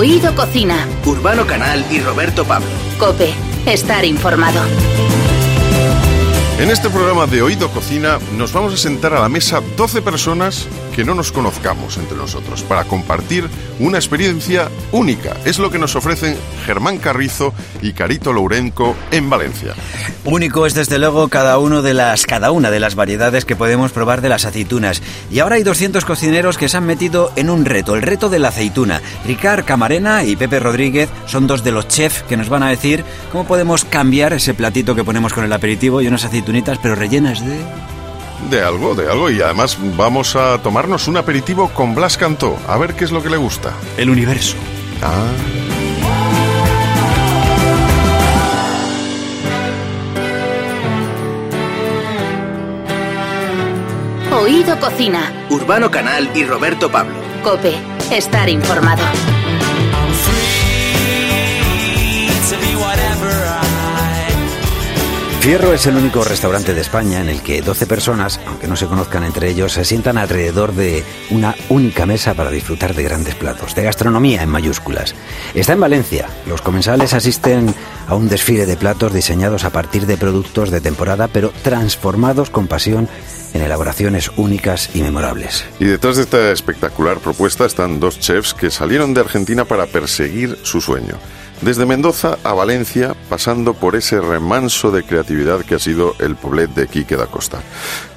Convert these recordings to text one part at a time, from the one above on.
Oído Cocina. Urbano Canal y Roberto Pablo. Cope, estar informado. En este programa de Oído Cocina nos vamos a sentar a la mesa 12 personas no nos conozcamos entre nosotros para compartir una experiencia única. Es lo que nos ofrecen Germán Carrizo y Carito Lourenco en Valencia. Único es desde luego cada de las cada una de las variedades que podemos probar de las aceitunas. Y ahora hay 200 cocineros que se han metido en un reto, el reto de la aceituna. Ricard Camarena y Pepe Rodríguez son dos de los chefs que nos van a decir cómo podemos cambiar ese platito que ponemos con el aperitivo y unas aceitunitas pero rellenas de de algo, de algo. Y además vamos a tomarnos un aperitivo con Blas Cantó. A ver qué es lo que le gusta. El universo. Ah. Oído Cocina. Urbano Canal y Roberto Pablo. Cope, estar informado. Fierro es el único restaurante de España en el que 12 personas, aunque no se conozcan entre ellos, se sientan alrededor de una única mesa para disfrutar de grandes platos, de gastronomía en mayúsculas. Está en Valencia. Los comensales asisten a un desfile de platos diseñados a partir de productos de temporada, pero transformados con pasión en elaboraciones únicas y memorables. Y detrás de esta espectacular propuesta están dos chefs que salieron de Argentina para perseguir su sueño. Desde Mendoza a Valencia, pasando por ese remanso de creatividad que ha sido el Poblet de Quique da Costa.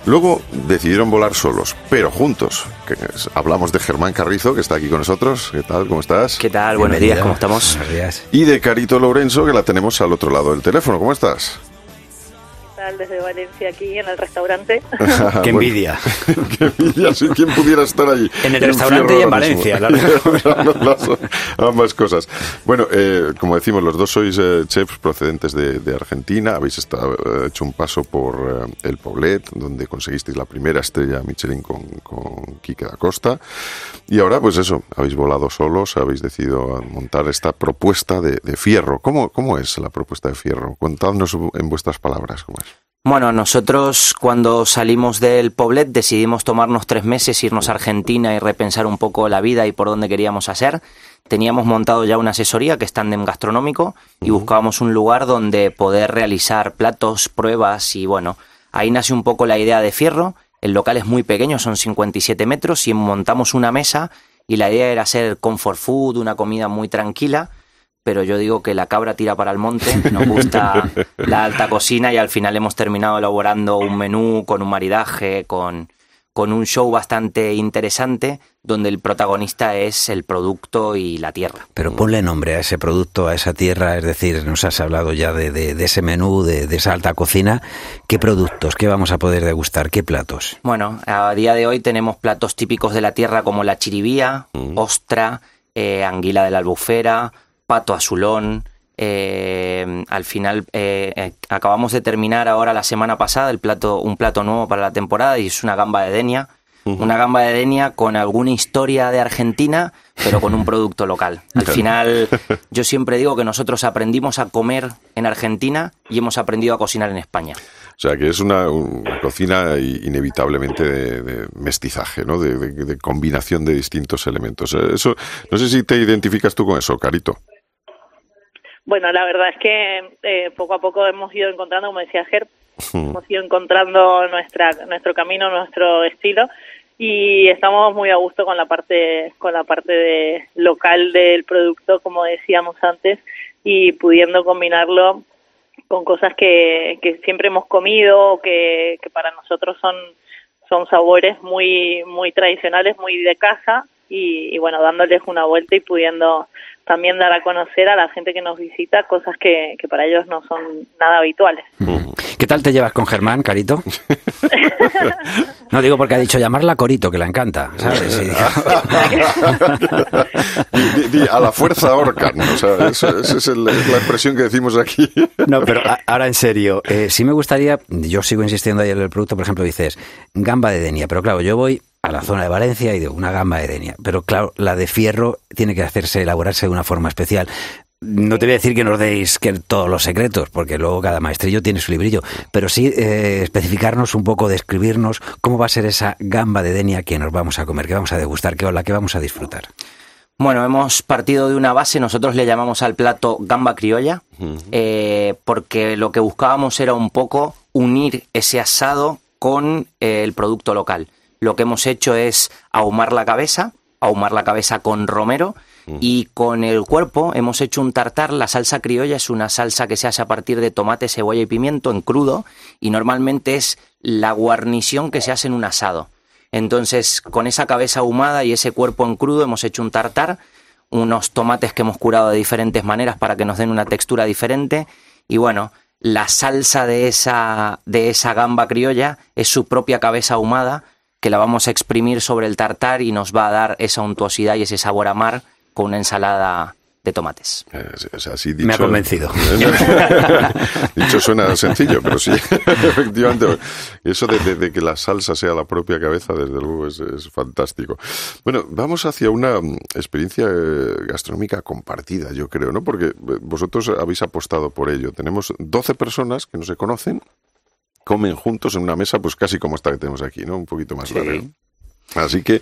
Luego decidieron volar solos, pero juntos. Que hablamos de Germán Carrizo, que está aquí con nosotros. ¿Qué tal? ¿Cómo estás? ¿Qué tal? Buenos días, ¿cómo estamos? Buenos días. Y de Carito Lorenzo, que la tenemos al otro lado del teléfono. ¿Cómo estás? Desde Valencia aquí en el restaurante. ¡Qué envidia! ¡Qué envidia! Si quien pudiera estar allí. En el restaurante y en Valencia, claro. ambas cosas. Bueno, eh, como decimos, los dos sois eh, chefs procedentes de, Argentina. Habéis estado, eh, hecho un paso por el Poblet, donde conseguisteis la primera estrella Michelin con, con Quique da Costa. Y ahora, pues eso, habéis volado solos, habéis decidido montar esta propuesta de, de fierro. ¿Cómo, ¿Cómo es la propuesta de fierro? Contadnos en vuestras palabras cómo es. Bueno, nosotros cuando salimos del Poblet decidimos tomarnos tres meses, irnos a Argentina y repensar un poco la vida y por dónde queríamos hacer. Teníamos montado ya una asesoría que es Tandem Gastronómico y buscábamos un lugar donde poder realizar platos, pruebas y bueno, ahí nace un poco la idea de Fierro. El local es muy pequeño, son 57 metros y montamos una mesa y la idea era hacer comfort food, una comida muy tranquila pero yo digo que la cabra tira para el monte, nos gusta la alta cocina y al final hemos terminado elaborando un menú con un maridaje, con, con un show bastante interesante donde el protagonista es el producto y la tierra. Pero ponle nombre a ese producto, a esa tierra, es decir, nos has hablado ya de, de, ese menú, de, de, esa alta cocina. ¿Qué productos, qué vamos a poder degustar, qué platos? Bueno, a día de hoy tenemos platos típicos de la tierra como la chiribía, mm. ostra, eh, anguila de la albufera, pato azulón. Eh, al final eh, eh, acabamos de terminar ahora la semana pasada el plato, un plato nuevo para la temporada y es una gamba de denia. Una gamba de denia con alguna historia de Argentina, pero con un producto local. Al final, yo siempre digo que nosotros aprendimos a comer en Argentina y hemos aprendido a cocinar en España. O sea, que es una, cocina inevitablemente de, mestizaje, ¿no? De, combinación de distintos elementos. Eso, no sé si te identificas tú con eso, Carito. Bueno, la verdad es que eh, poco a poco hemos ido encontrando, como decía Ger, hmm. hemos ido encontrando nuestra, nuestro camino, nuestro estilo y estamos muy a gusto con la parte con la parte de local del producto, como decíamos antes, y pudiendo combinarlo con cosas que, que siempre hemos comido, que, que para nosotros son son sabores muy muy tradicionales, muy de casa y, y bueno, dándoles una vuelta y pudiendo también dar a conocer a la gente que nos visita cosas que, que para ellos no son nada habituales. ¿Qué tal te llevas con Germán, Carito? no digo porque ha dicho llamarla Corito, que la encanta, ¿sabes? a la fuerza orcan, o sea, esa, es la expresión que decimos aquí. no, pero ahora en serio, eh, sí me gustaría, yo sigo insistiendo ahí en el producto, por ejemplo, dices gamba de denia, pero claro, yo voy a la zona de Valencia y de una gamba de denia. Pero claro, la de fierro tiene que hacerse, elaborarse de una forma especial. No te voy a decir que nos deis que todos los secretos, porque luego cada maestrillo tiene su librillo, pero sí eh, especificarnos un poco, describirnos cómo va a ser esa gamba de denia que nos vamos a comer, que vamos a degustar, que la que vamos a disfrutar. Bueno, hemos partido de una base, nosotros le llamamos al plato gamba criolla, eh, porque lo que buscábamos era un poco unir ese asado con eh, el producto local. Lo que hemos hecho es ahumar la cabeza, ahumar la cabeza con romero y con el cuerpo hemos hecho un tartar. La salsa criolla es una salsa que se hace a partir de tomate, cebolla y pimiento en crudo y normalmente es la guarnición que se hace en un asado. Entonces, con esa cabeza ahumada y ese cuerpo en crudo hemos hecho un tartar, unos tomates que hemos curado de diferentes maneras para que nos den una textura diferente y bueno, la salsa de esa, de esa gamba criolla es su propia cabeza ahumada que la vamos a exprimir sobre el tartar y nos va a dar esa untuosidad y ese sabor a mar con una ensalada de tomates. Eh, Me ha convencido. dicho suena sencillo, pero sí, efectivamente. Eso de, que la salsa sea la propia cabeza, desde luego, es, fantástico. Bueno, vamos hacia una mm, experiencia eh, gastronómica compartida, yo creo, ¿no? Porque eh, vosotros habéis apostado por ello. Tenemos 12 personas que no se conocen, comen juntos en una mesa, pues casi como esta que tenemos aquí, ¿no? Un poquito más larga. Así que,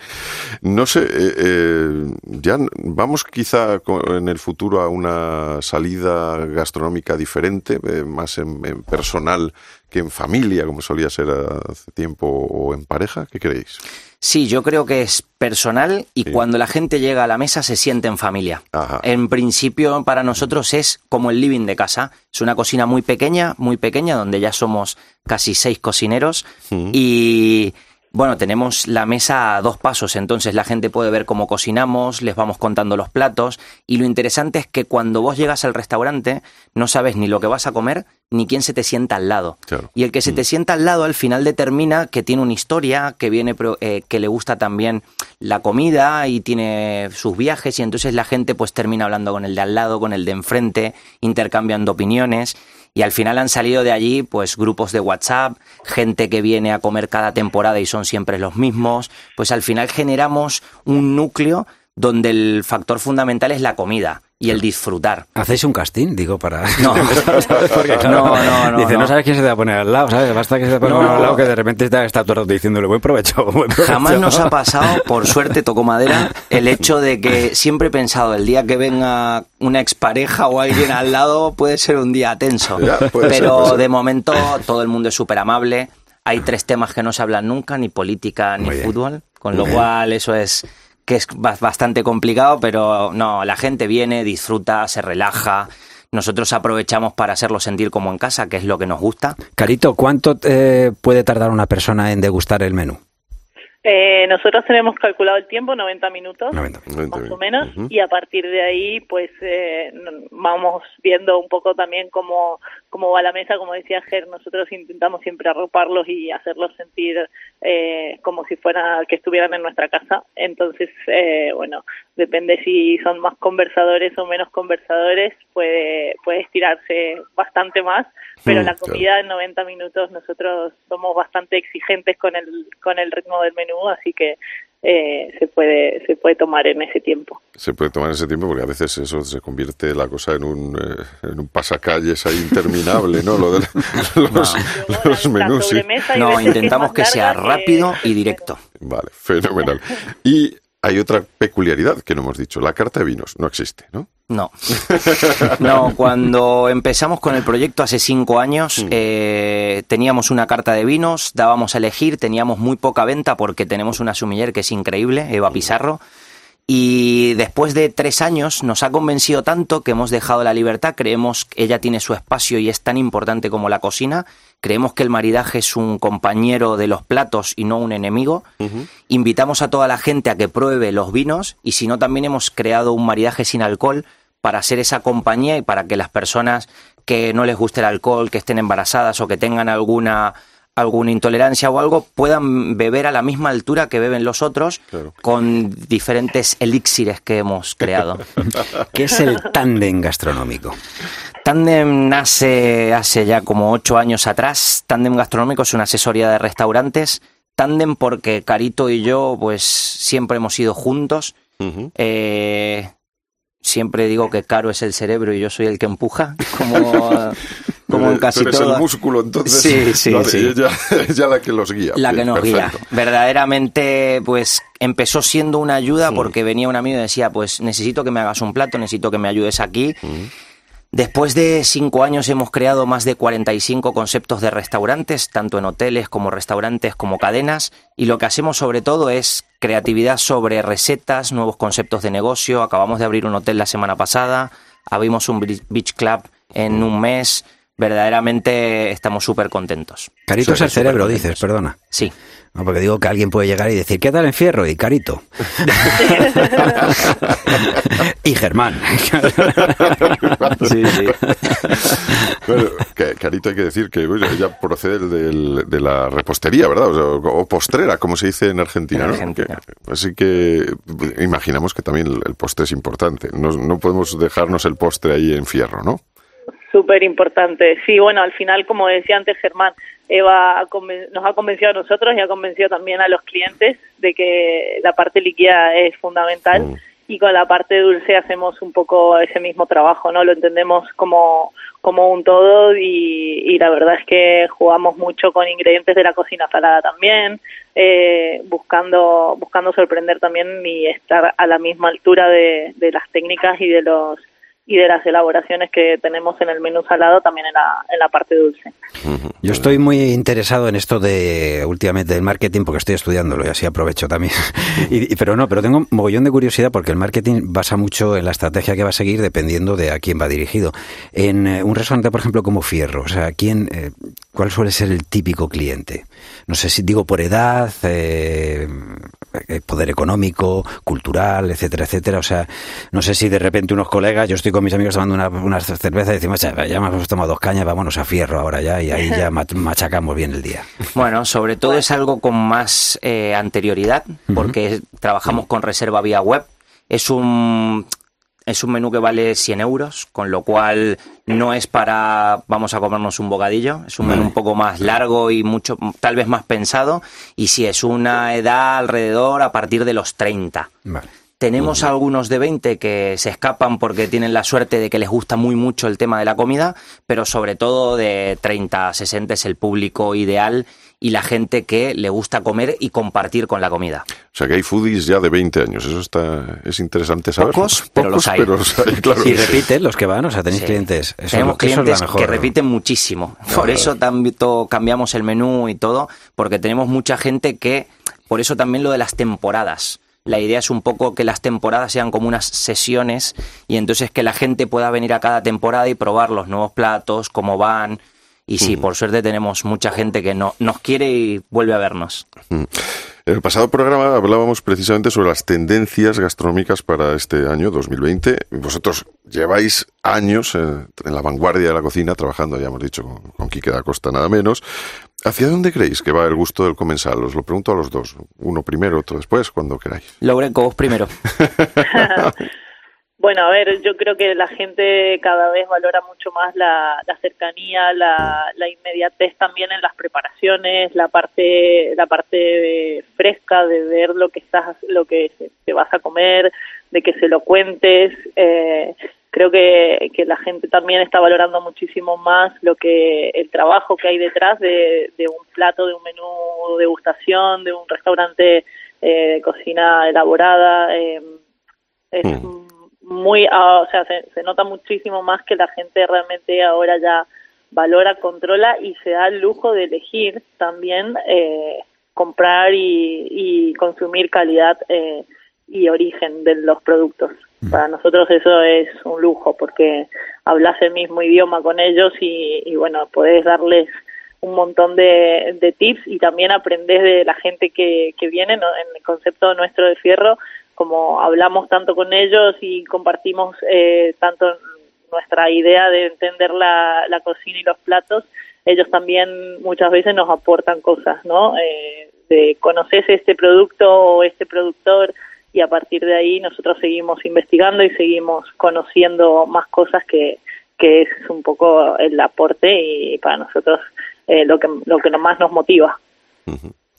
no sé, eh, eh, ya vamos quizá en el futuro a una salida gastronómica diferente, eh, más en, personal que en familia, como solía ser hace tiempo, o en pareja. ¿Qué creéis? Sí, yo creo que es personal y cuando la gente llega a la mesa se siente en familia. En principio, para nosotros es como el living de casa. Es una cocina muy pequeña, muy pequeña, donde ya somos casi seis cocineros y bueno, tenemos la mesa a dos pasos, entonces la gente puede ver cómo cocinamos, les vamos contando los platos y lo interesante es que cuando vos llegas al restaurante no sabes ni lo que vas a comer ni quién se te sienta al lado. Y el que se te mm. sienta al lado al final determina que tiene una historia, que viene eh, que le gusta también la comida y tiene sus viajes y entonces la gente pues termina hablando con el de al lado, con el de enfrente, intercambiando opiniones y al final han salido de allí pues grupos de WhatsApp, gente que viene a comer cada temporada y son siempre los mismos, pues al final generamos un núcleo donde el factor fundamental es la comida y el disfrutar. ¿Hacéis un casting? Digo, para... No, no, no, Dice, no, sabes quién se te va a poner al lado, ¿sabes? Basta que se te ponga al lado que de repente está, está todo diciéndole buen provecho, buen provecho. Jamás nos ha pasado, por suerte tocó madera, el hecho de que siempre he pensado, el día que venga una expareja o alguien al lado puede ser un día tenso. Pero de momento todo el mundo es súper amable. Hay tres temas que no se hablan nunca, ni política ni fútbol, con lo cual eso es que es bastante complicado, pero no, la gente viene, disfruta, se relaja. Nosotros aprovechamos para hacerlo sentir como en casa, que es lo que nos gusta. Carito, ¿cuánto eh, puede tardar una persona en degustar el menú? Eh, nosotros tenemos calculado el tiempo, 90 minutos, más o menos, y a partir de ahí, pues eh, vamos viendo un poco también cómo, cómo va la mesa. Como decía Ger, nosotros intentamos siempre arroparlos y hacerlos sentir eh, como si fuera que estuvieran en nuestra casa. Entonces, eh, bueno, depende si son más conversadores o menos conversadores, puede, puede estirarse bastante más pero mm, la comida en 90 minutos nosotros somos bastante exigentes con el con el ritmo del menú así que eh, se puede se puede tomar en ese tiempo. Se puede tomar en ese tiempo porque a veces eso se convierte la cosa en un eh, en un pasacalles ahí interminable no lo de los, menús no intentamos que sea rápido y directo. Vale fenomenal. Y hay otra peculiaridad que no hemos dicho la carta de vinos no existe no no. No, cuando empezamos con el proyecto hace cinco años, mm. eh, teníamos una carta de vinos, dábamos a elegir, teníamos muy poca venta porque tenemos una sumiller que es increíble, Eva mm. Pizarro. Y después de tres años nos ha convencido tanto que hemos dejado la libertad, creemos que ella tiene su espacio y es tan importante como la cocina, creemos que el maridaje es un compañero de los platos y no un enemigo. Invitamos a toda la gente a que pruebe los vinos y si no también hemos creado un maridaje sin alcohol para hacer esa compañía y para que las personas que no les guste el alcohol, que estén embarazadas o que tengan alguna alguna intolerancia o algo puedan beber a la misma altura que beben los otros con diferentes elixires que hemos creado. ¿Qué es el tándem gastronómico? Tandem nace hace ya como ocho años atrás. Tandem Gastronómico es una asesoría de restaurantes. Tandem porque Carito y yo pues siempre hemos ido juntos. Siempre digo que Caro es el cerebro y yo soy el que empuja, como como en casi todo. el músculo, entonces. Sí, sí, sí. Ya, ya la que los guía. La que nos perfecto. guía. Verdaderamente, pues empezó siendo una ayuda porque venía un amigo y decía, pues necesito que me hagas un plato, necesito que me ayudes aquí. Después de cinco años hemos creado más de 45 conceptos de restaurantes, tanto en hoteles como restaurantes como cadenas, y lo que hacemos sobre todo es creatividad sobre recetas, nuevos conceptos de negocio. Acabamos de abrir un hotel la semana pasada, abrimos un beach club en un mes. Verdaderamente estamos súper contentos. Carito es el cerebro, dices, perdona. Sí. No, porque digo que alguien puede llegar y decir, ¿qué tal en Fierro? Y Carito. y Germán. Sí, sí. Bueno, Carito hay que decir que bueno, ella procede del- de la repostería, ¿verdad? O, sea, o postrera, como se dice en Argentina. En ¿no? Argentina. Así que imaginamos que también el, el postre es importante. No, no podemos dejarnos el postre ahí en fierro, ¿no? Súper importante. Sí, bueno, al final, como decía antes Germán, Eva nos ha convencido a nosotros y ha convencido también a los clientes de que la parte líquida es fundamental Mm. y con la parte dulce hacemos un poco ese mismo trabajo, ¿no? Lo entendemos como, como un todo y, y la verdad es que jugamos mucho con ingredientes de la cocina salada también, eh, buscando, buscando sorprender también y estar a la misma altura de, de las técnicas y de los y de las elaboraciones que tenemos en el menú salado también en la, en la parte dulce. Yo estoy muy interesado en esto de últimamente del marketing porque estoy estudiándolo y así aprovecho también. Y- pero no, pero tengo mogollón de curiosidad porque el marketing basa mucho en la estrategia que va a seguir dependiendo de a quién va dirigido. En eh, un restaurante, por ejemplo, como Fierro, o sea, ¿quién, eh, ¿cuál suele ser el típico cliente? No sé si digo por edad, eh, eh, poder económico, cultural, etcétera, etcétera. O sea, no sé si de repente unos colegas, yo estoy con mis amigos tomando una, una cerveza y decimos, "Ya, hemos tomado dos cañas, vámonos a Fierro ahora ya y ahí ya ma- machacamos bien el día. Bueno, sobre todo es algo con más eh, anterioridad, porque trabajamos con reserva vía web. Es un, es un menú que vale 100 euros, con lo cual no es para vamos a comernos un bocadillo. Es un menú un poco más largo y mucho, tal vez más pensado. Y si es una edad alrededor a partir de los 30. Vale. Tenemos algunos de 20 que se escapan porque tienen la suerte de que les gusta muy mucho el tema de la comida, pero sobre todo de 30 a 60 es el público ideal y la gente que le gusta comer y compartir con la comida. O sea, que hay foodies ya de 20 años. Eso está es interesante saber. Pocos, pero los hay. pero los hay, claro. Y repiten los que van, o sea, tenéis Sí. clientes. Eso, Tenemos eso es la clientes mejor. que repiten muchísimo. Por eso tanto cambiamos el menú y todo, porque tenemos mucha gente que, por eso también lo de las temporadas. La idea es un poco que las temporadas sean como unas sesiones y entonces que la gente pueda venir a cada temporada y probar los nuevos platos, cómo van. Y sí, por suerte tenemos mucha gente que no, nos quiere y vuelve a vernos. En el pasado programa hablábamos precisamente sobre las tendencias gastronómicas para este año 2020. Vosotros lleváis años eh, en la vanguardia de la cocina, trabajando, ya hemos dicho, con, con Quique da Costa nada menos. ¿Hacia dónde creéis que va el gusto del comensal? Os lo pregunto a los dos. Uno primero, otro después, cuando queráis. Logreco, vos primero. Bueno, a ver, yo creo que la gente cada vez valora mucho más la, la cercanía, la, la inmediatez también en las preparaciones, la parte, la parte fresca de ver lo que estás, lo que te vas a comer, de que se lo cuentes. Eh, creo que, que la gente también está valorando muchísimo más lo que el trabajo que hay detrás de, de un plato, de un menú de degustación, de un restaurante eh, de cocina elaborada. Eh, es Mm. muy, ah, o sea, se, se nota muchísimo más que la gente realmente ahora ya valora, controla y se da el lujo de elegir también eh, comprar y, y consumir calidad eh, y origen de los productos. Para nosotros eso es un lujo porque hablas el mismo idioma con ellos y, y bueno, podés darles un montón de, de tips y también aprendes de la gente que, que viene ¿no? en el concepto nuestro de fierro como hablamos tanto con ellos y compartimos eh, tanto nuestra idea de entender la, la cocina y los platos, ellos también muchas veces nos aportan cosas, ¿no? Eh, de conoces este producto o este productor y a partir de ahí nosotros seguimos investigando y seguimos conociendo más cosas que, que es un poco el aporte y para nosotros eh, lo que lo que más nos motiva.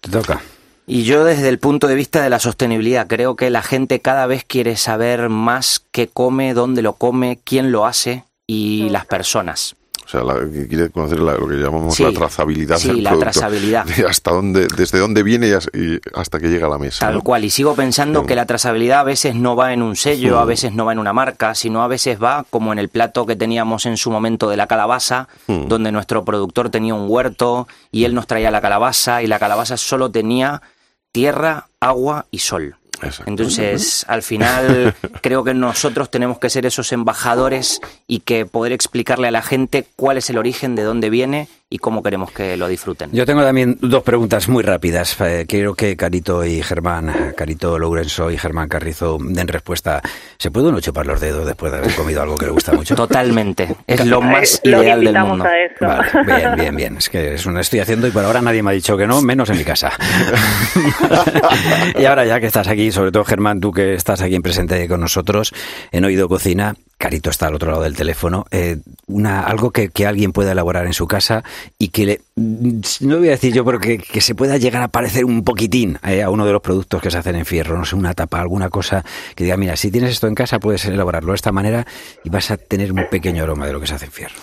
Te toca. Y yo desde el punto de vista de la sostenibilidad creo que la gente cada vez quiere saber más qué come, dónde lo come, quién lo hace y las personas. O sea, la, quiere conocer lo que llamamos la trazabilidad sí, la trazabilidad. hasta dónde, desde dónde viene y, hasta que llega a la mesa. Tal cual. Y sigo pensando que la trazabilidad a veces no va en un sello, a veces no va en una marca, sino a veces va como en el plato que teníamos en su momento de la calabaza, donde nuestro productor tenía un huerto y él nos traía la calabaza y la calabaza solo tenía tierra, agua y sol. Entonces, al final, creo que nosotros tenemos que ser esos embajadores y que poder explicarle a la gente cuál es el origen, de dónde viene y cómo queremos que lo disfruten. Yo tengo también dos preguntas muy rápidas. Eh, quiero que Carito y Germán, Carito Lourenço y Germán Carrizo den respuesta. ¿Se puede uno chupar los dedos después de haber comido algo que le gusta mucho? Totalmente. Es lo más ideal del mundo. bien, bien, bien. Es que es una estoy haciendo y por ahora nadie me ha dicho que no, menos en mi casa. y ahora ya que estás aquí, sobre todo Germán, tú que estás aquí en presente con nosotros, en Oído Cocina, Carito está al otro lado del teléfono, eh, una, algo que, alguien pueda elaborar en su casa y que le, no voy a decir yo, pero que, se pueda llegar a parecer un poquitín eh, a uno de los productos que se hacen en fierro, no sé, una tapa, alguna cosa que diga, mira, si tienes esto en casa puedes elaborarlo de esta manera y vas a tener un pequeño aroma de lo que se hace en fierro.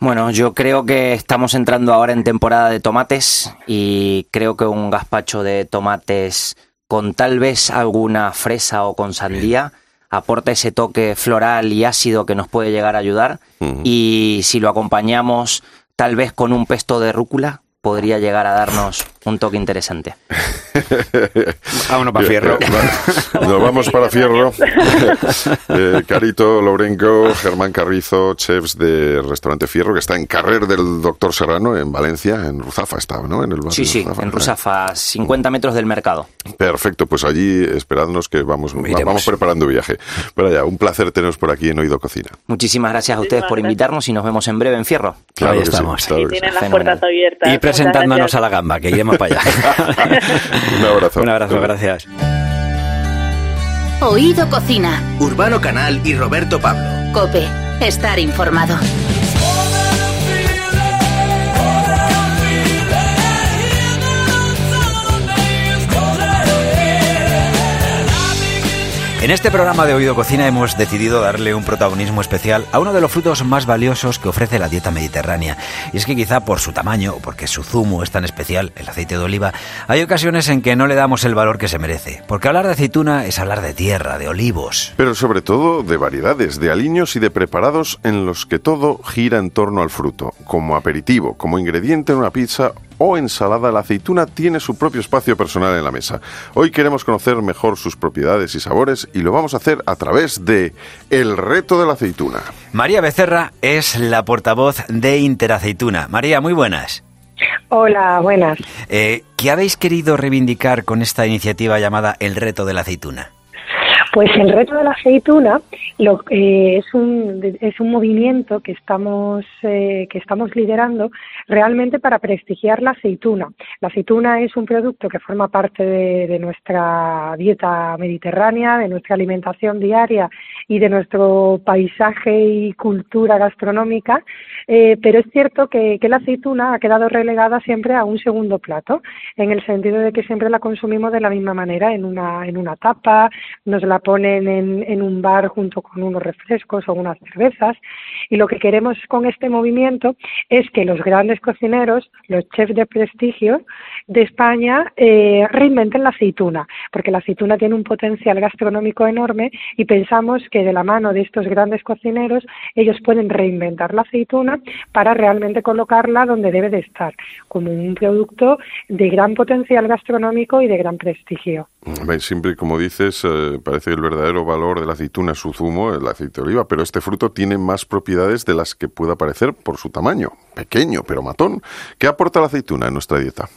Bueno, yo creo que estamos entrando ahora en temporada de tomates y creo que un gazpacho de tomates con tal vez alguna fresa o con sandía aporta ese toque floral y ácido que nos puede llegar a ayudar. Y si lo acompañamos tal vez con un pesto de rúcula, podría llegar a darnos un toque interesante. Vámonos para Fierro. Nos vamos para Fierro. Eh, Carito Lourenco, Germán Carrizo, chefs de Restaurante Fierro, que está en Carrer del Doctor Serrano, en Valencia, en Ruzafa está, ¿no? En el sí, sí, en Ruzafa, 50 metros del mercado. Perfecto, pues allí esperadnos que vamos, vamos preparando viaje. Pero ya, un placer teneros por aquí en Oído Cocina. Muchísimas gracias a ustedes por invitarnos y nos vemos en breve en Fierro. Claro Ahí estamos. tienen las puertas abiertas. Y presentándonos a la gamba, que para allá. Un abrazo. Un abrazo, gracias. Oído Cocina. Urbano Canal y Roberto Pablo. Cope, estar informado. En este programa de Oído Cocina hemos decidido darle un protagonismo especial a uno de los frutos más valiosos que ofrece la dieta mediterránea. Y es que quizá por su tamaño o porque su zumo es tan especial, el aceite de oliva, hay ocasiones en que no le damos el valor que se merece. Porque hablar de aceituna es hablar de tierra, de olivos. Pero sobre todo de variedades, de aliños y de preparados en los que todo gira en torno al fruto, como aperitivo, como ingrediente en una pizza o ensalada, la aceituna tiene su propio espacio personal en la mesa. Hoy queremos conocer mejor sus propiedades y sabores y lo vamos a hacer a través de El reto de la aceituna. María Becerra es la portavoz de Interaceituna. María, muy buenas. Hola, buenas. Eh, ¿Qué habéis querido reivindicar con esta iniciativa llamada El reto de la aceituna? Pues el reto de la aceituna lo, eh, es, un, es un movimiento que estamos, eh, que estamos liderando realmente para prestigiar la aceituna. La aceituna es un producto que forma parte de, nuestra dieta mediterránea, de nuestra alimentación diaria y de nuestro paisaje y cultura gastronómica, eh, pero es cierto que, que la aceituna ha quedado relegada siempre a un segundo plato, en el sentido de que siempre la consumimos de la misma manera, en una, en una tapa, nos la ponen en, en un bar junto con unos refrescos o unas cervezas. Y lo que queremos con este movimiento es que los grandes cocineros, los chefs de prestigio de España, eh, reinventen la aceituna, porque la aceituna tiene un potencial gastronómico enorme y pensamos que de la mano de estos grandes cocineros ellos pueden reinventar la aceituna para realmente colocarla donde debe de estar, como un producto de gran potencial gastronómico y de gran prestigio. Siempre, como dices, eh, parece el verdadero valor de la aceituna su zumo, el aceite de oliva, pero este fruto tiene más propiedades de las que pueda parecer por su tamaño, pequeño pero matón. ¿Qué aporta la aceituna en nuestra dieta?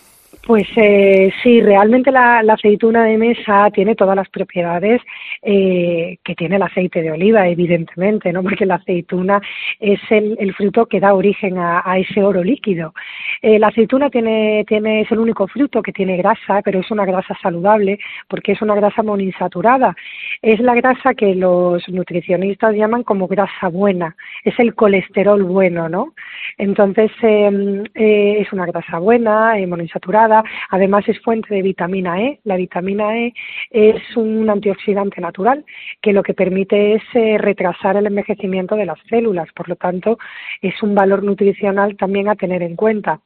Pues eh, sí, realmente la, aceituna de mesa tiene todas las propiedades eh, que tiene el aceite de oliva, evidentemente, ¿no? Porque la aceituna es el, fruto que da origen a, ese oro líquido. Eh, la aceituna tiene, tiene, es el único fruto que tiene grasa, pero es una grasa saludable porque es una grasa monoinsaturada. Es la grasa que los nutricionistas llaman como grasa buena, es el colesterol bueno, ¿no? Entonces, em, es una grasa buena, monoinsaturada además es fuente de vitamina E. La vitamina E es un antioxidante natural que lo que permite es eh, retrasar el envejecimiento de las células, por lo tanto es un valor nutricional también a tener en cuenta.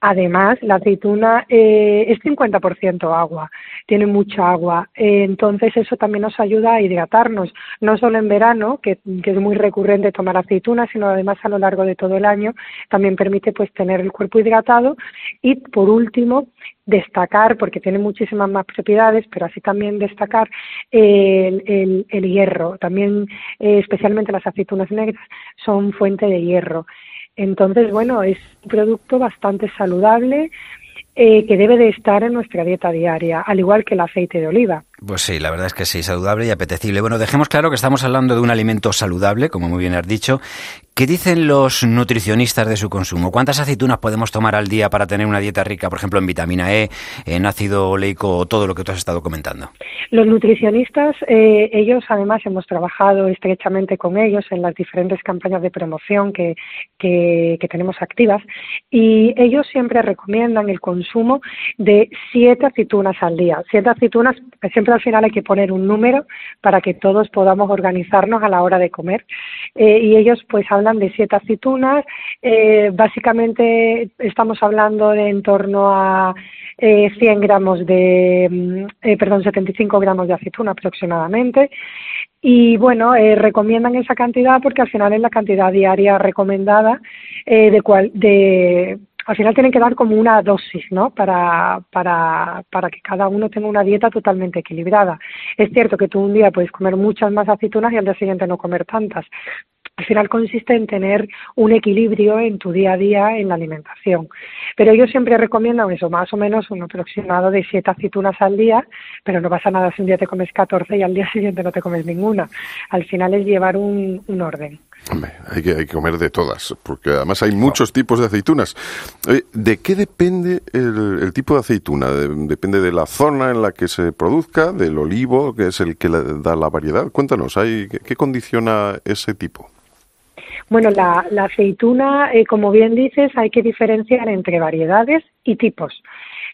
Además, la aceituna eh, es 50% agua, tiene mucha agua, eh, entonces eso también nos ayuda a hidratarnos, no solo en verano, que, es muy recurrente tomar aceituna, sino además a lo largo de todo el año, también permite pues tener el cuerpo hidratado. Y por último destacar, porque tiene muchísimas más propiedades, pero así también destacar el, el, hierro, también eh, especialmente las aceitunas negras son fuente de hierro. Entonces, bueno, es un producto bastante saludable eh, que debe de estar en nuestra dieta diaria, al igual que el aceite de oliva. Pues sí, la verdad es que sí, saludable y apetecible. Bueno, dejemos claro que estamos hablando de un alimento saludable, como muy bien has dicho. ¿Qué dicen los nutricionistas de su consumo? ¿Cuántas aceitunas podemos tomar al día para tener una dieta rica, por ejemplo, en vitamina E, en ácido oleico o todo lo que tú has estado comentando? Los nutricionistas, eh, ellos además hemos trabajado estrechamente con ellos en las diferentes campañas de promoción que, que, que tenemos activas y ellos siempre recomiendan el consumo de siete aceitunas al día. Siete aceitunas, siempre al final hay que poner un número para que todos podamos organizarnos a la hora de comer. Eh, y ellos pues hablan de siete aceitunas, eh, básicamente estamos hablando de en torno a eh, 100 gramos de, mm, eh, perdón, 75 gramos de aceituna aproximadamente. Y bueno, recomiendan esa cantidad porque al final es la cantidad diaria recomendada de, cual, de al final tienen que dar como una dosis, ¿no? Para, para, para que cada uno tenga una dieta totalmente equilibrada. Es cierto que tú un día puedes comer muchas más aceitunas y al día siguiente no comer tantas. Al final consiste en tener un equilibrio en tu día a día en la alimentación. Pero yo siempre recomiendo eso, más o menos un aproximado de siete aceitunas al día, pero no pasa nada si un día te comes 14 y al día siguiente no te comes ninguna. Al final es llevar un, un orden. Hombre, hay que, hay que comer de todas, porque además hay muchos tipos de aceitunas. ¿De qué depende el, tipo de aceituna? ¿Depende de la zona en la que se produzca, del olivo, que es el que da la variedad? Cuéntanos, ¿hay, ¿qué condiciona ese tipo? Bueno, la, aceituna, eh, como bien dices, hay que diferenciar entre variedades y tipos.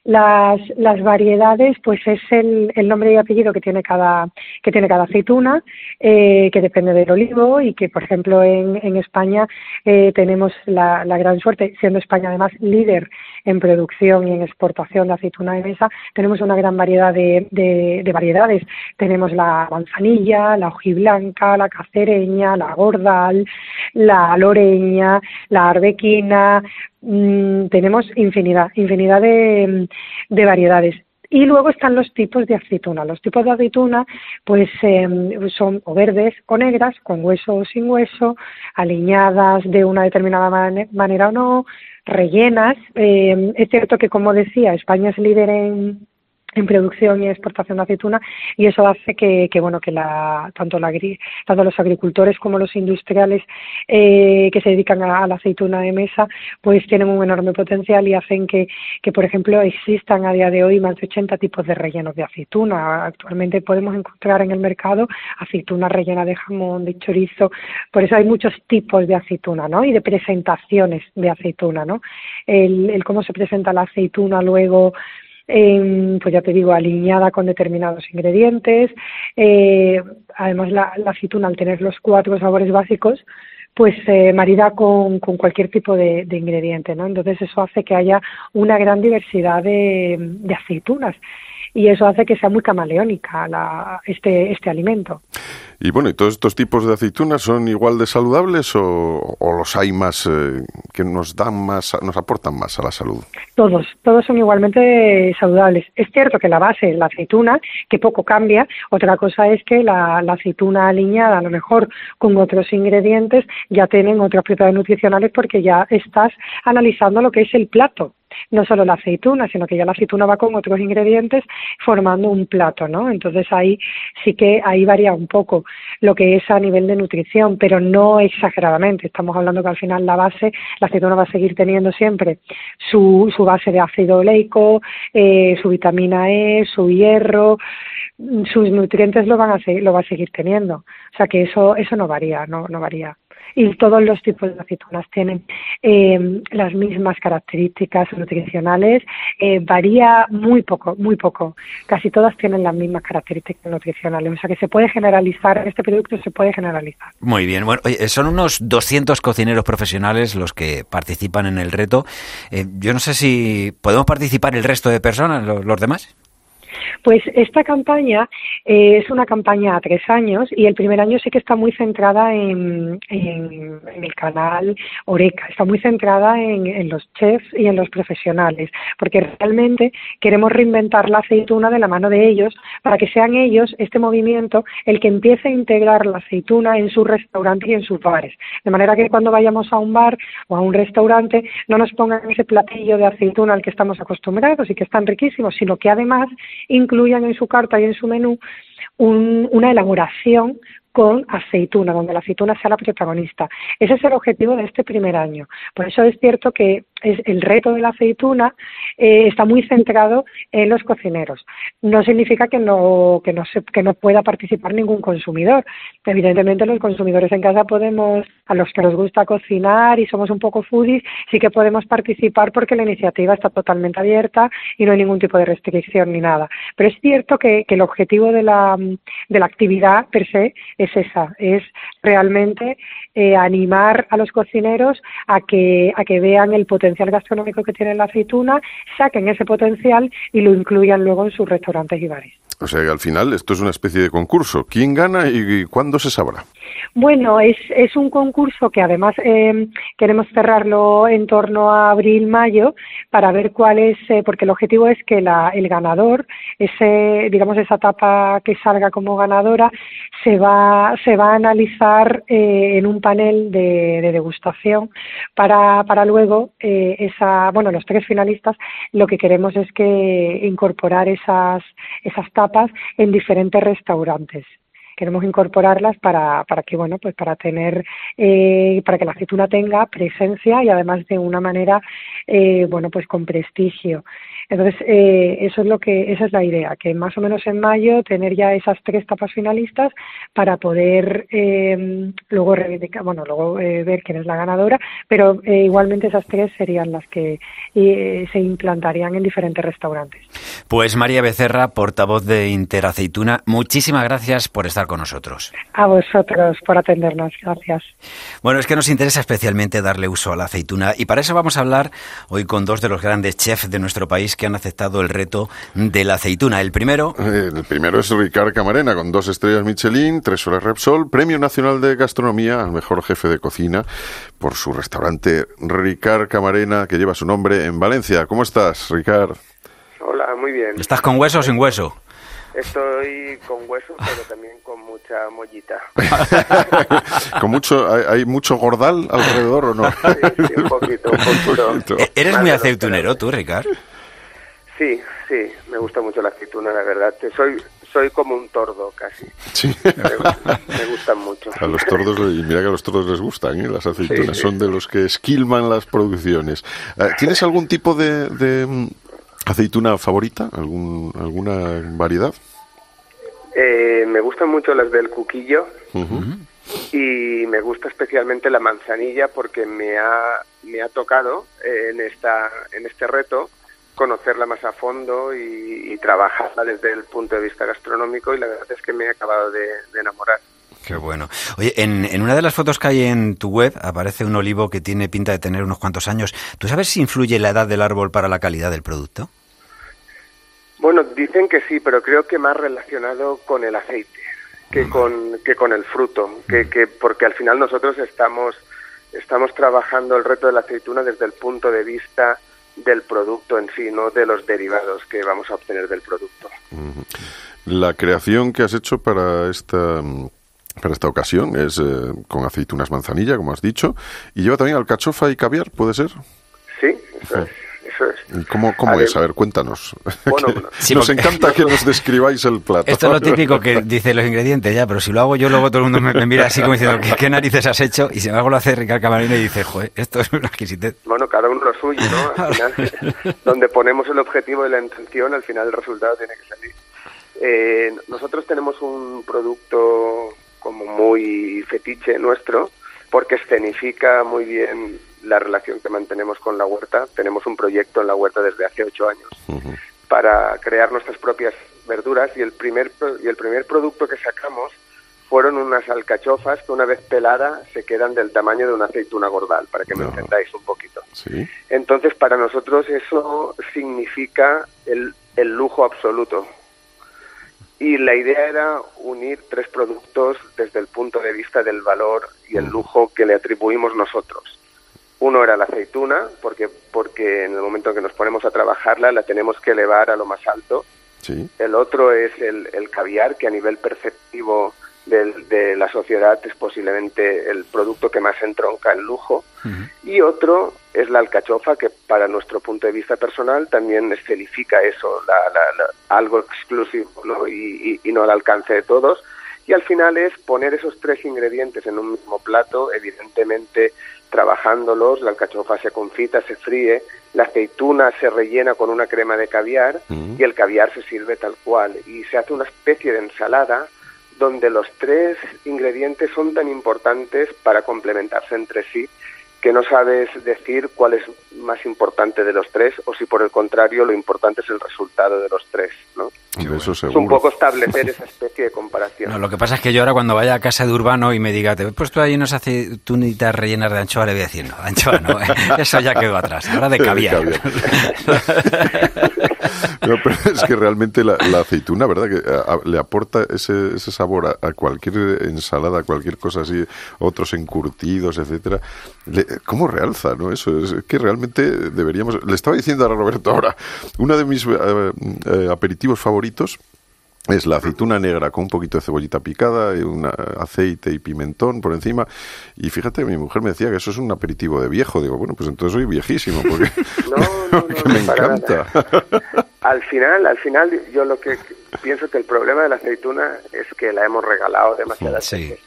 Las, las variedades, pues es el, el, nombre y apellido que tiene cada, que tiene cada aceituna, eh, que depende del olivo y que, por ejemplo, en, en España eh, tenemos la, la, gran suerte, siendo España además líder en producción y en exportación de aceituna de mesa, tenemos una gran variedad de, de, de variedades. Tenemos la manzanilla, la hojiblanca, la cacereña, la gordal, la loreña, la arbequina, Mm, tenemos infinidad, infinidad de, de, variedades. Y luego están los tipos de aceituna. Los tipos de aceituna, pues em, son o verdes o negras, con hueso o sin hueso, aliñadas de una determinada manera o no, rellenas. Eh, es cierto que, como decía, España es líder en, en producción y exportación de aceituna y eso hace que, que bueno que la, tanto, la, tanto los agricultores como los industriales eh, que se dedican a, la aceituna de mesa pues tienen un enorme potencial y hacen que, que por ejemplo existan a día de hoy más de 80 tipos de rellenos de aceituna actualmente podemos encontrar en el mercado aceituna rellena de jamón de chorizo por eso hay muchos tipos de aceituna ¿no? y de presentaciones de aceituna ¿no? el, el cómo se presenta la aceituna luego pues ya te digo, alineada con determinados ingredientes. Eh, además, la, aceituna, al tener los cuatro sabores básicos, pues se marida con, con, cualquier tipo de, de, ingrediente, ¿no? Entonces eso hace que haya una gran diversidad de aceitunas y eso hace que sea muy camaleónica la, este, este alimento. Y bueno, ¿y todos estos tipos de aceitunas son igual de saludables o, los hay más eh, que nos dan más, nos aportan más a la salud? Todos, todos son igualmente saludables. Es cierto que la base es la aceituna, que poco cambia. Otra cosa es que la, la aceituna alineada, a lo mejor con otros ingredientes, ya tienen otras propiedades nutricionales porque ya estás analizando lo que es el plato no solo la aceituna, sino que ya la aceituna va con otros ingredientes formando un plato, ¿no? Entonces ahí sí que ahí varía un poco lo que es a nivel de nutrición, pero no exageradamente. Estamos hablando que al final la base, la aceituna va a seguir teniendo siempre su, su base de ácido oleico, eh, su vitamina E, su hierro, sus nutrientes lo van a seguir, lo va a seguir teniendo. O sea que eso, eso no varía, no, no varía y todos los tipos de aceitunas tienen eh, las mismas características nutricionales. Eh, varía muy poco, muy poco. Casi todas tienen las mismas características nutricionales. O sea que se puede generalizar, este producto se puede generalizar. Muy bien. Bueno, son unos 200 cocineros profesionales los que participan en el reto. Eh, yo no sé si podemos participar el resto de personas, los demás. Pues esta campaña eh, es una campaña a tres años y el primer año sí que está muy centrada en, el canal Oreca, está muy centrada en, los chefs y en los profesionales, porque realmente queremos reinventar la aceituna de la mano de ellos para que sean ellos, este movimiento, el que empiece a integrar la aceituna en sus restaurantes y en sus bares. De manera que cuando vayamos a un bar o a un restaurante no nos pongan ese platillo de aceituna al que estamos acostumbrados y que están riquísimos, sino que además incluyan en su carta y en su menú una elaboración con aceituna, donde la aceituna sea la protagonista. Ese es el objetivo de este primer año. Por eso es cierto que es, el reto de la aceituna eh, está muy centrado en los cocineros. No significa que no, que, no se, que no pueda participar ningún consumidor. Evidentemente los consumidores en casa podemos, a los que nos gusta cocinar y somos un poco foodies, sí que podemos participar porque la iniciativa está totalmente abierta y no hay ningún tipo de restricción ni nada. Pero es cierto que, que el objetivo de la, de la actividad per se es esa, es realmente eh, animar a los cocineros a que, a que vean el potencial gastronómico que tiene la aceituna, saquen ese potencial y lo incluyan luego en sus restaurantes y bares. O sea que al final esto es una especie de concurso. ¿Quién gana y cuándo se sabrá? Bueno, es, es un concurso que además eh, queremos cerrarlo en torno a abril-mayo para ver cuál es, eh, porque el objetivo es que la, el ganador, ese, digamos, esa etapa que salga como ganadora, se va, se va a analizar eh, en un panel de, de degustación para, para luego eh, esa, bueno, los tres finalistas, lo que queremos es que incorporar esas, esas tapas en diferentes restaurantes queremos incorporarlas para, para que bueno pues para tener eh, para que la aceituna tenga presencia y además de una manera eh, bueno pues con prestigio. Entonces eh, eso es lo que esa es la idea que más o menos en mayo tener ya esas tres tapas finalistas para poder eh, luego reivindicar bueno luego eh, ver quién es la ganadora pero eh, igualmente esas tres serían las que se implantarían en diferentes restaurantes. Pues María Becerra portavoz de Interaceituna muchísimas gracias por estar con nosotros. A vosotros por atendernos, gracias. Bueno, es que nos interesa especialmente darle uso a la aceituna y para eso vamos a hablar hoy con dos de los grandes chefs de nuestro país que han aceptado el reto de la aceituna. El primero... Eh, el primero es Ricard Camarena, con dos estrellas Michelin, tres horas Repsol, Premio Nacional de Gastronomía al mejor jefe de cocina por su restaurante Ricard Camarena, que lleva su nombre en Valencia. ¿Cómo estás, Ricard? Hola, muy bien. ¿Estás con hueso o sin hueso? Estoy con hueso, pero también con mucha mollita. ¿Con mucho, hay, mucho gordal alrededor o no? Sí, un poquito, un poquito. Eh, ¿Eres muy aceitunero tú, Ricard? Sí, sí, me gusta mucho la aceituna, la verdad. Soy soy como un tordo casi. Sí. Me, gustan mucho. A los tordos, y mira que a los tordos les gustan, ¿eh? las aceitunas, son de los que esquilman las producciones. Eh, ¿Tienes algún tipo de, de mm, aceituna favorita? ¿Algún, ¿Alguna variedad? Eh, me gustan mucho las del cuquillo y me gusta especialmente la manzanilla porque me ha, me ha tocado eh, en, esta, en este reto conocerla más a fondo y, trabajarla desde el punto de vista gastronómico y la verdad es que me he acabado de, enamorar. Qué bueno. Oye, en, en, una de las fotos que hay en tu web aparece un olivo que tiene pinta de tener unos cuantos años. ¿Tú sabes si influye la edad del árbol para la calidad del producto? Bueno, dicen que sí, pero creo que más relacionado con el aceite que con, que con el fruto, que, que porque al final nosotros estamos, estamos trabajando el reto de la aceituna desde el punto de vista del producto en sí, no de los derivados que vamos a obtener del producto. La creación que has hecho para esta para esta ocasión es eh, con aceitunas manzanilla, como has dicho, y lleva también alcachofa y caviar, ¿puede ser? Sí, eso es. ¿Cómo, cómo es? A ver, cuéntanos. nos encanta que nos describáis el plato. Esto es lo típico que dice los ingredientes ya, pero si lo hago yo, luego todo el mundo me, mira así como diciendo, ¿qué, narices has hecho? Y si algo lo hace Ricardo Camarino y dice, joder, esto es una exquisitez. Bueno, cada uno lo suyo, ¿no? Al final, donde ponemos el objetivo y la intención, al final el resultado tiene que salir. Eh, nosotros tenemos un producto como muy fetiche nuestro, porque escenifica muy bien la relación que mantenemos con la huerta. Tenemos un proyecto en la huerta desde hace ocho años para crear nuestras propias verduras y el primer y el primer producto que sacamos fueron unas alcachofas que una vez peladas se quedan del tamaño de una aceituna gordal, para que me entendáis un poquito. Entonces, para nosotros eso significa el, el lujo absoluto. Y la idea era unir tres productos desde el punto de vista del valor y el lujo que le atribuimos nosotros. Uno era la aceituna, porque, porque en el momento en que nos ponemos a trabajarla la tenemos que elevar a lo más alto. El otro es el, el caviar, que a nivel perceptivo de, la sociedad es posiblemente el producto que más entronca en lujo. Y otro es la alcachofa, que para nuestro punto de vista personal también escenifica eso, algo exclusivo ¿no? Y, y, no al alcance de todos. Y al final es poner esos tres ingredientes en un mismo plato, evidentemente trabajándolos, la alcachofa se confita, se fríe, la aceituna se rellena con una crema de caviar y el caviar se sirve tal cual. Y se hace una especie de ensalada donde los tres ingredientes son tan importantes para complementarse entre sí que no sabes decir cuál es más importante de los tres o si por el contrario lo importante es el resultado de los tres, ¿no? Eso es un poco establecer esa especie de comparación. No, lo que pasa es que yo ahora cuando vaya a casa de Urbano y me diga, te he puesto ahí unas aceitunitas rellenas de anchoa, le voy a decir, no, anchoa no, eso ya quedó atrás, ahora de caviar. no, pero es que realmente la, aceituna, ¿verdad? Que le aporta ese, ese sabor a, cualquier ensalada, a cualquier cosa así, otros encurtidos, etcétera. ¿Cómo realza, no? Eso es que realmente deberíamos... Le estaba diciendo a Roberto ahora, uno de mis eh, eh, aperitivos favoritos es la aceituna negra con un poquito de cebollita picada, y un aceite y pimentón por encima. Y fíjate, mi mujer me decía que eso es un aperitivo de viejo. Digo, bueno, pues entonces soy viejísimo, porque, no, no, me encanta. Al final, al final, yo lo que pienso que el problema de la aceituna es que la hemos regalado demasiadas veces.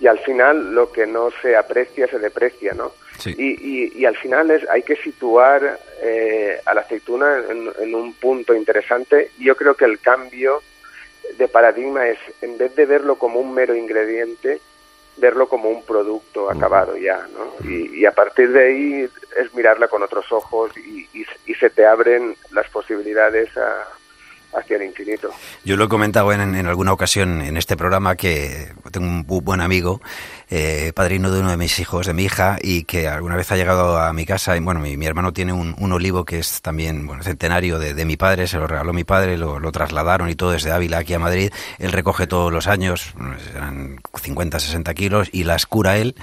Y al final lo que no se aprecia se deprecia, ¿no? Y, y, al final es, hay que situar eh, a la aceituna en, en un punto interesante. Yo creo que el cambio de paradigma es, en vez de verlo como un mero ingrediente, verlo como un producto acabado ya, ¿no? Y, a partir de ahí es mirarla con otros ojos y, y se te abren las posibilidades a, hacia el infinito. Yo lo he comentado en, en, alguna ocasión en este programa que tengo un buen amigo, eh, padrino de uno de mis hijos, de mi hija, y que alguna vez ha llegado a mi casa. Y bueno, mi, mi hermano tiene un, un, olivo que es también bueno, centenario de, de, mi padre, se lo regaló mi padre, lo, lo, trasladaron y todo desde Ávila aquí a Madrid. Él recoge todos los años, eran 50, 60 kilos, y las cura él,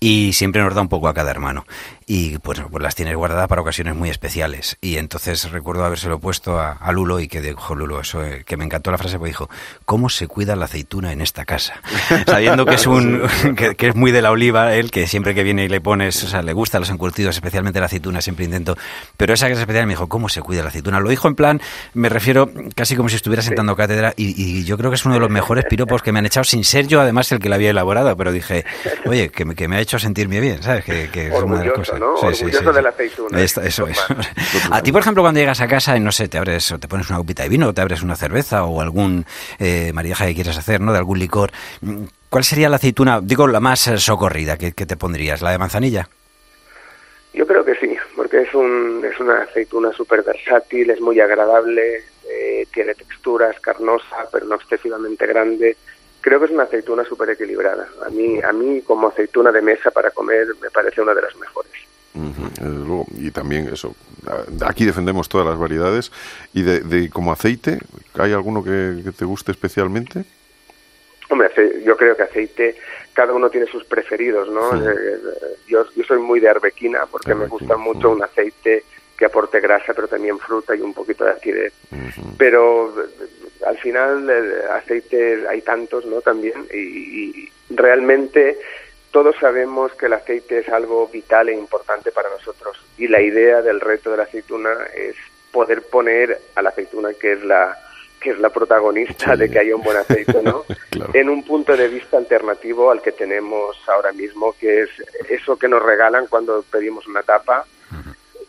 y siempre nos da un poco a cada hermano y pues, pues las tienes guardadas para ocasiones muy especiales. Y entonces recuerdo habérselo puesto a, a Lulo y que dijo Lulo, eso eh, que me encantó la frase, porque dijo, ¿cómo se cuida la aceituna en esta casa? Sabiendo que es un que, es muy de la oliva, él, que siempre que viene y le pones, o sea, le gustan los encurtidos, especialmente la aceituna, siempre intento, pero esa que es especial me dijo, ¿cómo se cuida la aceituna? Lo dijo en plan, me refiero casi como si estuviera sentando cátedra y, yo creo que es uno de los mejores piropos que me han echado, sin ser yo además el que la había elaborado, pero dije, oye, que me, que me ha hecho sentirme bien, ¿sabes? Que, que es una de las cosas. ¿no? Sí, sí, sí, de la aceituna. eso es. A ti, por ejemplo, cuando llegas a casa y no sé, te abres o te pones una copita de vino, o te abres una cerveza o algún eh, que quieras hacer, ¿no? De algún licor. ¿Cuál sería la aceituna, digo, la más eh, socorrida que, te pondrías? ¿La de manzanilla? Yo creo que sí, porque es, un, es una aceituna súper versátil, es muy agradable, eh, tiene texturas carnosa, pero no excesivamente grande creo que es una aceituna súper equilibrada. A mí, a mí, como aceituna de mesa para comer, me parece una de las mejores. y también eso, aquí defendemos todas las variedades. ¿Y de, como aceite, hay alguno que, te guste especialmente? Hombre, yo creo que aceite, cada uno tiene sus preferidos, ¿no? Eh, yo, yo soy muy de arbequina porque me gusta mucho un aceite que aporte grasa, pero también fruta y un poquito de acidez. Pero al final el aceite hay tantos, ¿no? También y, realmente todos sabemos que el aceite es algo vital e importante para nosotros y la idea del reto de la aceituna es poder poner a la aceituna que es la que es la protagonista de que haya un buen aceite, ¿no? En un punto de vista alternativo al que tenemos ahora mismo, que es eso que nos regalan cuando pedimos una tapa,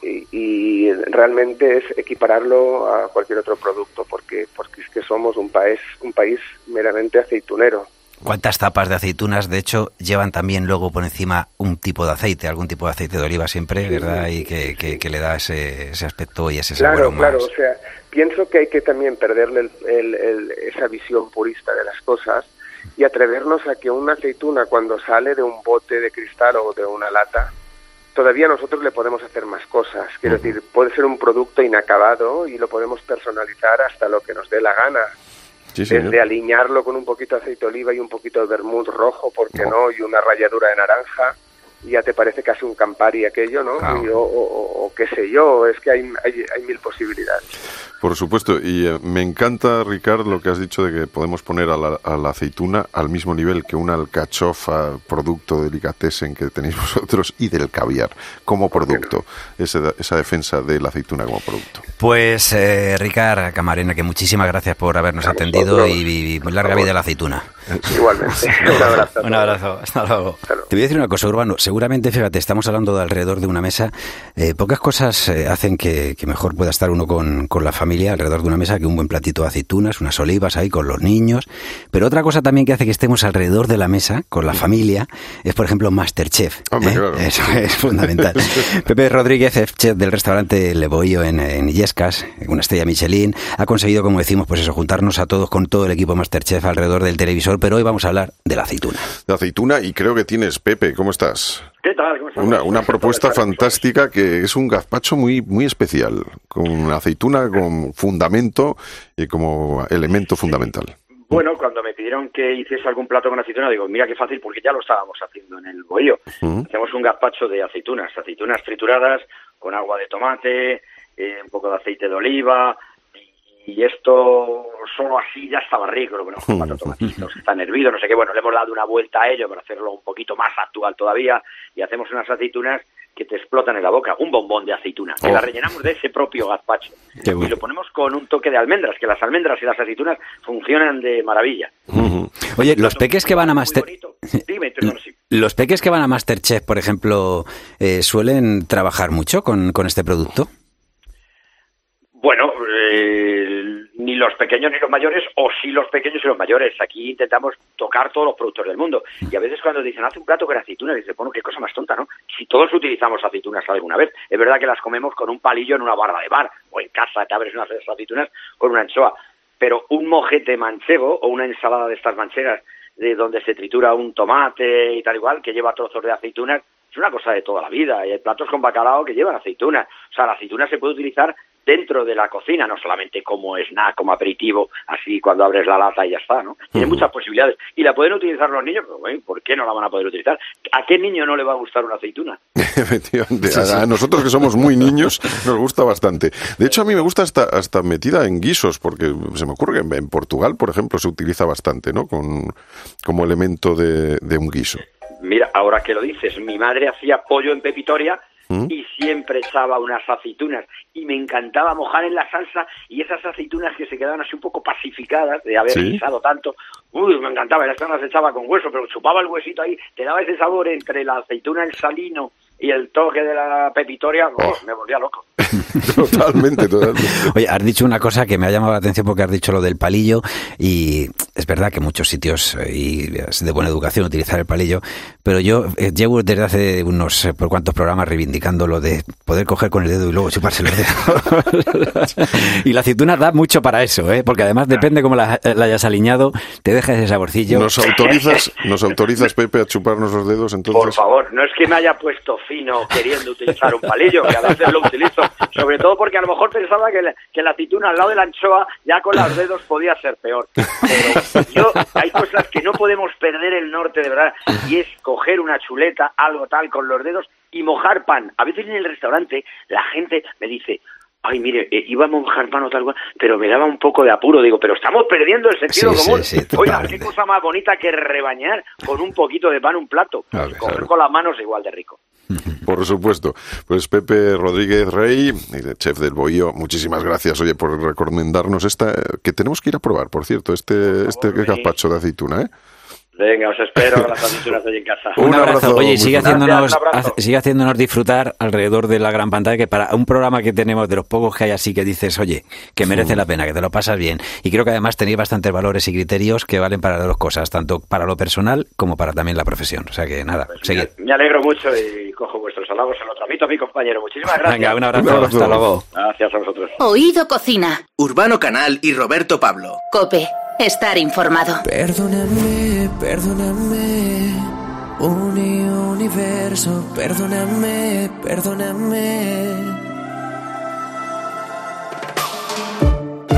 y, realmente es equipararlo a cualquier otro producto porque porque es que somos un país un país meramente aceitunero. ¿Cuántas tapas de aceitunas, de hecho, llevan también luego por encima un tipo de aceite, algún tipo de aceite de oliva siempre, verdad? Y que, que, le da ese, ese, aspecto y ese sabor Claro, claro, o sea, pienso que hay que también perderle esa visión purista de las cosas y atrevernos a que una aceituna cuando sale de un bote de cristal o de una lata, todavía nosotros le podemos hacer más cosas. Quiero decir, puede ser un producto inacabado y lo podemos personalizar hasta lo que nos dé la gana. Desde alinearlo con un poquito de aceite de oliva y un poquito de vermut rojo, ¿por qué no? Y una ralladura de naranja ya te parece casi un Campari aquello, ¿no? o, qué sé yo, es que hay, hay, hay mil posibilidades. Por supuesto, y eh, me encanta, Ricard, lo que has dicho de que podemos poner a la, aceituna al mismo nivel que una alcachofa, producto delicatessen que tenéis vosotros, y del caviar como producto, esa, esa defensa de la aceituna como producto. Pues, eh, Ricard Camarena, que muchísimas gracias por habernos atendido y, muy larga vida la aceituna. Igualmente. un abrazo. un abrazo, hasta luego. Te voy a decir una cosa, Urbano, seguramente, fíjate, estamos hablando de alrededor de una mesa, eh, pocas cosas eh, hacen que, que, mejor pueda estar uno con, con la familia alrededor de una mesa que un buen platito de aceitunas, unas olivas ahí con los niños. Pero otra cosa también que hace que estemos alrededor de la mesa con la familia es, por ejemplo, Masterchef. Hombre, ¿eh? Eso es fundamental. Pepe Rodríguez, chef del restaurante Le Bohío en, en Illescas, una estrella Michelin, ha conseguido, como decimos, pues eso, juntarnos a todos con todo el equipo Masterchef alrededor del televisor, pero hoy vamos a hablar de la aceituna. De aceituna y creo que tienes, Pepe, ¿cómo estás? ¿Qué tal? Una, una propuesta fantástica que es un gazpacho muy, muy especial, con aceituna como fundamento y como elemento fundamental. Bueno, cuando me pidieron que hiciese algún plato con aceituna, digo, mira qué fácil, porque ya lo estábamos haciendo en el bohío. Hacemos un gazpacho de aceitunas, aceitunas trituradas con agua de tomate, eh, un poco de aceite de oliva, y esto solo así ya estaba rico, bueno, cuatro tomatitos, están hervidos, no sé qué, bueno, le hemos dado una vuelta a ello para hacerlo un poquito más actual todavía y hacemos unas aceitunas que te explotan en la boca, un bombón de aceituna, que la oh. rellenamos de ese propio gazpacho y lo ponemos con un toque de almendras, que las almendras y las aceitunas funcionan de maravilla. Oye, los peques que van a Master... Los peques que van a Masterchef, por ejemplo, eh, ¿suelen trabajar mucho con, con este producto? Bueno, eh, ni los pequeños ni los mayores, o sí los pequeños y los mayores. Aquí intentamos tocar todos los productos del mundo. Y a veces cuando dicen, hace un plato con aceitunas, dices, bueno, qué cosa más tonta, ¿no? Si todos utilizamos aceitunas alguna vez, es verdad que las comemos con un palillo en una barra de bar, o en casa te abres unas aceitunas con una anchoa. Pero un mojete manchego o una ensalada de estas manchegas de donde se tritura un tomate y tal igual, que lleva trozos de aceitunas, es una cosa de toda la vida. Y hay platos con bacalao que llevan aceitunas. O sea, la aceituna se puede utilizar dentro de la cocina, no solamente como snack, como aperitivo, así cuando abres la lata y ya está, ¿no? Tiene muchas posibilidades. Y la pueden utilizar los niños, pero bueno, ¿por qué no la van a poder utilizar? ¿A qué niño no le va a gustar una aceituna? Efectivamente. A, nosotros que somos muy niños nos gusta bastante. De hecho, a mí me gusta hasta, hasta metida en guisos, porque se me ocurre que en, Portugal, por ejemplo, se utiliza bastante, ¿no? Con, como elemento de, de un guiso. Mira, ahora que lo dices, mi madre hacía pollo en pepitoria ¿Mm? y siempre echaba unas aceitunas. Y me encantaba mojar en la salsa y esas aceitunas que se quedaban así un poco pacificadas de haber guisado tanto, uy, me encantaba, las las echaba con hueso, pero chupaba el huesito ahí, te daba ese sabor entre la aceituna, el salino y el toque de la pepitoria, oh, oh. me volvía loco. totalmente, totalmente. Oye, has dicho una cosa que me ha llamado la atención porque has dicho lo del palillo y es verdad que muchos sitios eh, y es de buena educación utilizar el palillo, pero yo eh, llevo desde hace unos eh, por cuantos programas reivindicando lo de poder coger con el dedo y luego chuparse los dedos. y la aceituna da mucho para eso, ¿eh? porque además depende cómo la, hayas alineado, te deja ese saborcillo. ¿Nos autorizas, ¿Nos autorizas, Pepe, a chuparnos los dedos entonces? Por favor, no es que me haya puesto queriendo utilizar un palillo, que a veces lo utilizo, sobre todo porque a lo mejor pensaba que, que la aceituna al lado de la anchoa ya con los dedos podía ser peor. Pero yo, hay cosas que no podemos perder el norte de verdad, y es coger una chuleta, algo tal, con los dedos y mojar pan. A veces en el restaurante la gente me dice, ay, mire, eh, iba a mojar pan o tal cual, pero me daba un poco de apuro. Digo, pero estamos perdiendo el sentido común. Oiga, qué cosa más bonita que rebañar con un poquito de pan un plato. coger con las manos igual de rico. Por supuesto. Pues Pepe Rodríguez Rey, chef del Bohío, muchísimas gracias, oye, por recomendarnos esta, que tenemos que ir a probar, por cierto, este, este gazpacho de aceituna, ¿eh? Venga, os espero con las aceitunas allí en casa. Un, abrazo. Oye, sigue haciéndonos, sigue haciéndonos disfrutar alrededor de la gran pantalla, que para un programa que tenemos de los pocos que hay así que dices, oye, que merece la pena, que te lo pasas bien. Y creo que además tenéis bastantes valores y criterios que valen para las dos cosas, tanto para lo personal como para también la profesión. O sea que nada, seguid. Me alegro mucho y cojo vuestros halagos, se lo transmito a mi compañero. Muchísimas gracias. Venga, un abrazo, Un abrazo. hasta luego. Gracias a vosotros. Oído Cocina. Urbano Canal y Roberto Pablo. Cope. Estar informado. Perdóname, perdóname, uni universo, perdóname, perdóname.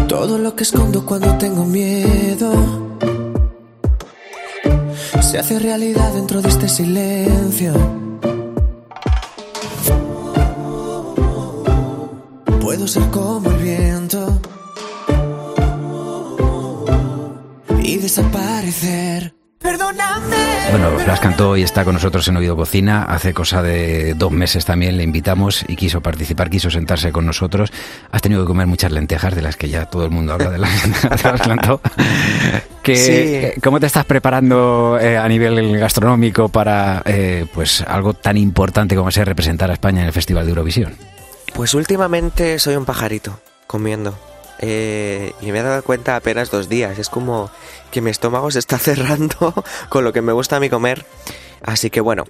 Todo lo que escondo cuando tengo miedo se hace realidad dentro de este silencio. Puedo ser como el viento y desaparecer. Perdóname. Bueno, Blas cantó y está con nosotros en Oído Cocina. Hace cosa de dos meses también le invitamos y quiso participar, quiso sentarse con nosotros. Has tenido que comer muchas lentejas, de las que ya todo el mundo habla de las lentejas de Blas cantó. Que, Sí. ¿Cómo te estás preparando eh, a nivel gastronómico para eh, pues algo tan importante como ser representar a España en el Festival de Eurovisión? Pues últimamente soy un pajarito comiendo. Eh, y me he dado cuenta apenas dos días. Es como que mi estómago se está cerrando con lo que me gusta a mí comer. Así que bueno,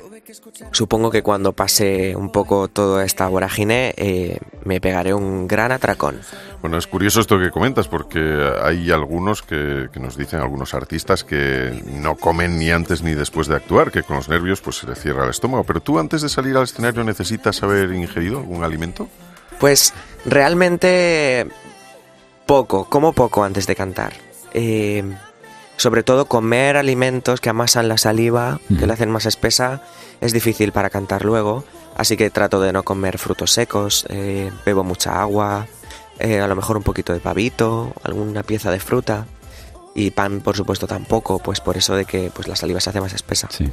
supongo que cuando pase un poco toda esta vorágine eh, me pegaré un gran atracón. Bueno, es curioso esto que comentas porque hay algunos que, que nos dicen, algunos artistas, que no comen ni antes ni después de actuar, que con los nervios pues se le cierra el estómago. Pero tú antes de salir al escenario necesitas haber ingerido algún alimento. Pues realmente poco, como poco antes de cantar. Eh, sobre todo comer alimentos que amasan la saliva, que la hacen más espesa, es difícil para cantar luego. Así que trato de no comer frutos secos, eh, bebo mucha agua, eh, a lo mejor un poquito de pavito, alguna pieza de fruta. Y pan, por supuesto, tampoco, pues por eso de que pues, la saliva se hace más espesa. Sí.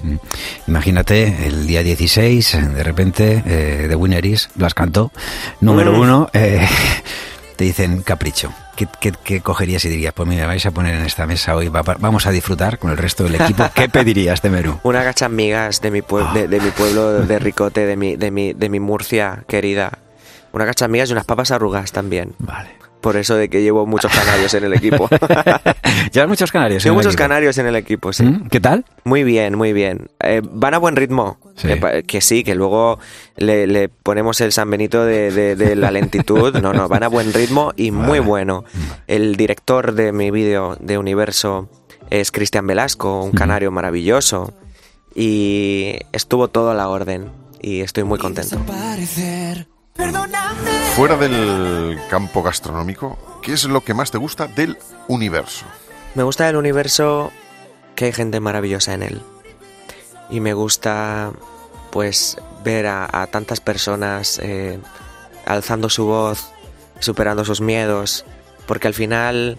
Imagínate, el día 16, eh, de repente, eh, The Winner is, Blas cantó, número Mm. uno, te dicen capricho. ¿Qué, qué, qué cogerías y dirías? Pues mira, vais a poner en esta mesa hoy, va- vamos a disfrutar con el resto del equipo. ¿Qué pedirías de menú? Una gacha migas de mi, pue- de, de mi pueblo de Ricote, de mi, de, mi, de mi Murcia querida. Una gacha migas y unas papas arrugas también. Vale. Por eso de que llevo muchos canarios en el equipo. ¿Llevas muchos canarios? Llevo muchos equipo? canarios en el equipo, sí. ¿Mm? ¿Qué tal? Muy bien, muy bien. Eh, van a buen ritmo. Sí. Que, pa- que sí, que luego le, le ponemos el San Benito de, de- de la lentitud. No, no, van a buen ritmo y muy bueno. El director de mi vídeo de Universo es Cristian Velasco, un canario maravilloso. Y estuvo todo a la orden. Y estoy muy contento. Fuera del campo gastronómico, ¿qué es lo que más te gusta del universo? Me gusta del universo que hay gente maravillosa en él. Y me gusta, pues, ver a, a tantas personas eh, alzando su voz, superando sus miedos, porque al final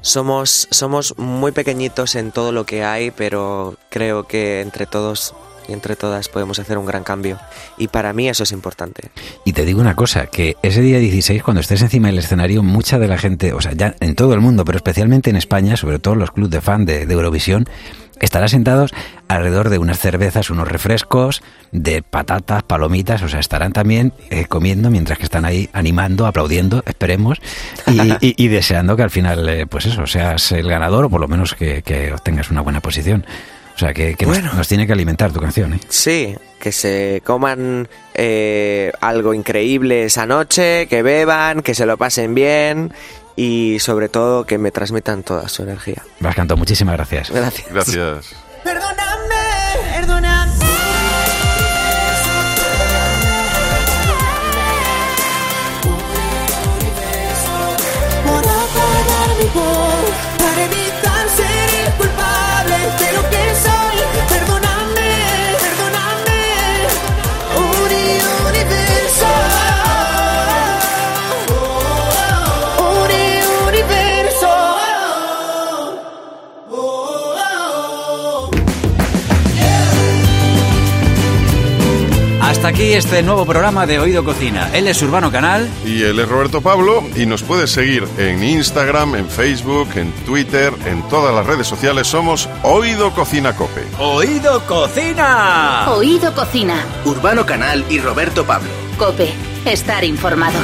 somos, somos muy pequeñitos en todo lo que hay, pero creo que entre todos y entre todas podemos hacer un gran cambio. Y para mí eso es importante. Y te digo una cosa, que ese día 16, cuando estés encima del escenario, mucha de la gente, o sea, ya en todo el mundo, pero especialmente en España, sobre todo los clubes de fan de, Eurovisión, estarán sentados alrededor de unas cervezas, unos refrescos, de patatas, palomitas, o sea, estarán también eh, comiendo mientras que están ahí animando, aplaudiendo, esperemos, y deseando que al final, eh, pues eso, seas el ganador o por lo menos que, que obtengas una buena posición. O sea, que, Bueno. nos, tiene que alimentar tu canción, ¿eh? Sí, que se coman eh, algo increíble esa noche, que beban, que se lo pasen bien y sobre todo que me transmitan toda su energía. Vas cantado, muchísimas gracias. Gracias. Gracias. Perdóname, hasta aquí este nuevo programa de Oído Cocina. Él es Urbano Canal. Y él es Roberto Pablo y nos puedes seguir en Instagram, en Facebook, en Twitter, en todas las redes sociales. Somos Oído Cocina Cope. Oído Cocina. Oído Cocina. Urbano Canal y Roberto Pablo. Cope. Estar informado.